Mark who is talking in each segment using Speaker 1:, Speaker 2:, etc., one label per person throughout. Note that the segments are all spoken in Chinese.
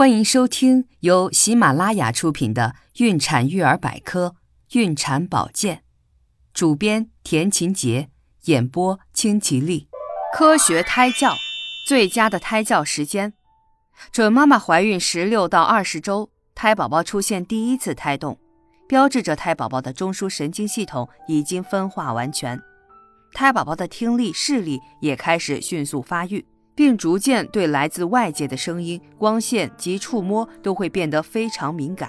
Speaker 1: 欢迎收听由喜马拉雅出品的《孕产育儿百科·孕产保健》，主编田勤杰，演播清吉丽。科学胎教，最佳的胎教时间：准妈妈怀孕十六到二十周，胎宝宝出现第一次胎动，标志着胎宝宝的中枢神经系统已经分化完全，胎宝宝的听力、视力也开始迅速发育。并逐渐对来自外界的声音、光线及触摸都会变得非常敏感，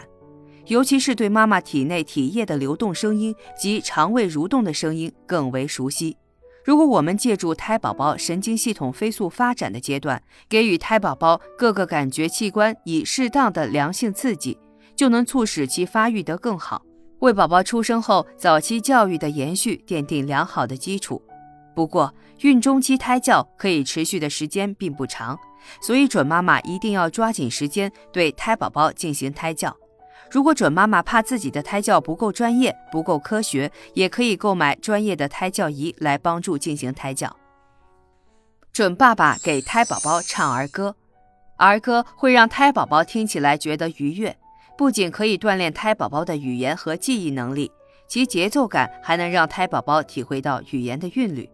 Speaker 1: 尤其是对妈妈体内体液的流动声音及肠胃蠕动的声音更为熟悉。如果我们借助胎宝宝神经系统飞速发展的阶段，给予胎宝宝各个感觉器官以适当的良性刺激，就能促使其发育得更好，为宝宝出生后早期教育的延续奠定良好的基础。不过，孕中期胎教可以持续的时间并不长，所以准妈妈一定要抓紧时间对胎宝宝进行胎教。如果准妈妈怕自己的胎教不够专业、不够科学，也可以购买专业的胎教仪来帮助进行胎教。准爸爸给胎宝宝唱儿歌，儿歌会让胎宝宝听起来觉得愉悦，不仅可以锻炼胎宝宝的语言和记忆能力，其节奏感还能让胎宝宝体会到语言的韵律。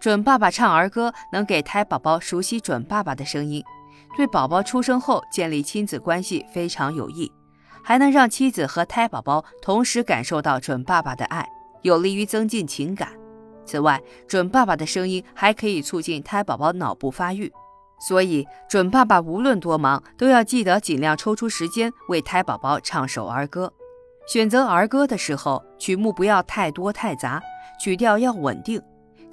Speaker 1: 准爸爸唱儿歌，能给胎宝宝熟悉准爸爸的声音，对宝宝出生后建立亲子关系非常有益，还能让妻子和胎宝宝同时感受到准爸爸的爱，有利于增进情感。此外，准爸爸的声音还可以促进胎宝宝脑部发育，所以准爸爸无论多忙，都要记得尽量抽出时间为胎宝宝唱首儿歌。选择儿歌的时候，曲目不要太多太杂，曲调要稳定。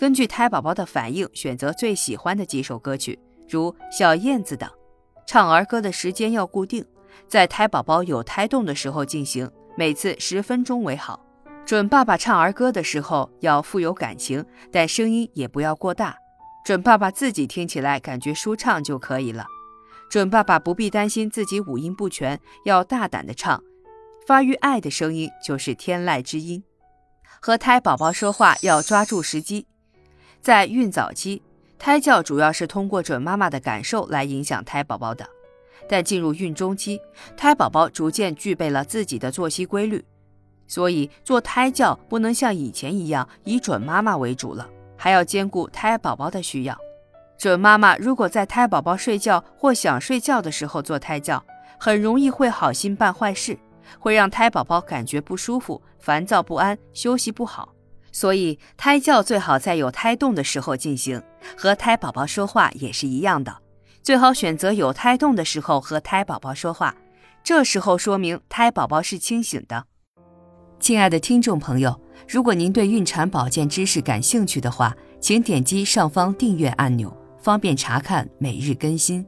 Speaker 1: 根据胎宝宝的反应选择最喜欢的几首歌曲，如小燕子等。唱儿歌的时间要固定，在胎宝宝有胎动的时候进行，每次十分钟为好。准爸爸唱儿歌的时候要富有感情，但声音也不要过大，准爸爸自己听起来感觉舒畅就可以了。准爸爸不必担心自己五音不全，要大胆的唱，发育爱的声音就是天籁之音。和胎宝宝说话要抓住时机。在孕早期，胎教主要是通过准妈妈的感受来影响胎宝宝的。但进入孕中期，胎宝宝逐渐具备了自己的作息规律，所以做胎教不能像以前一样以准妈妈为主了，还要兼顾胎宝宝的需要。准妈妈如果在胎宝宝睡觉或想睡觉的时候做胎教，很容易会好心办坏事，会让胎宝宝感觉不舒服、烦躁不安、休息不好。所以，胎教最好在有胎动的时候进行，和胎宝宝说话也是一样的，最好选择有胎动的时候和胎宝宝说话，这时候说明胎宝宝是清醒的。亲爱的听众朋友，如果您对孕产保健知识感兴趣的话，请点击上方订阅按钮，方便查看每日更新。